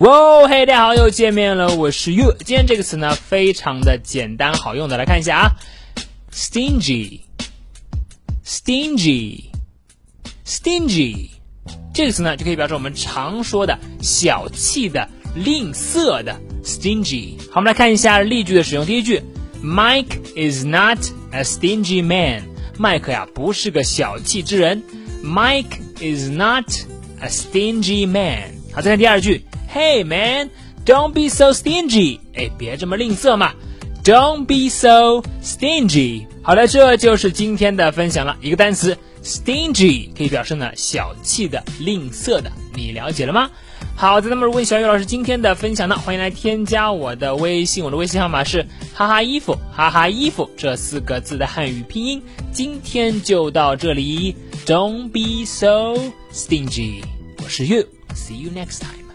哇，嘿，大家好，又见面了，我是 you。今天这个词呢，非常的简单好用的，来看一下啊，stingy，stingy，stingy，这个词呢，就可以表示我们常说的小气的、吝啬的 stingy。好，我们来看一下例句的使用。第一句，Mike is not a stingy man。麦克呀，不是个小气之人。Mike is not a stingy man。好，再看第二句。Hey man, don't be so stingy！哎，别这么吝啬嘛。Don't be so stingy。好的，这就是今天的分享了。一个单词 stingy 可以表示呢小气的、吝啬的，你了解了吗？好的，那么如果你喜欢于老师今天的分享呢，欢迎来添加我的微信，我的微信号码是哈哈衣服哈哈衣服这四个字的汉语拼音。今天就到这里，Don't be so stingy。我是 You，See you next time。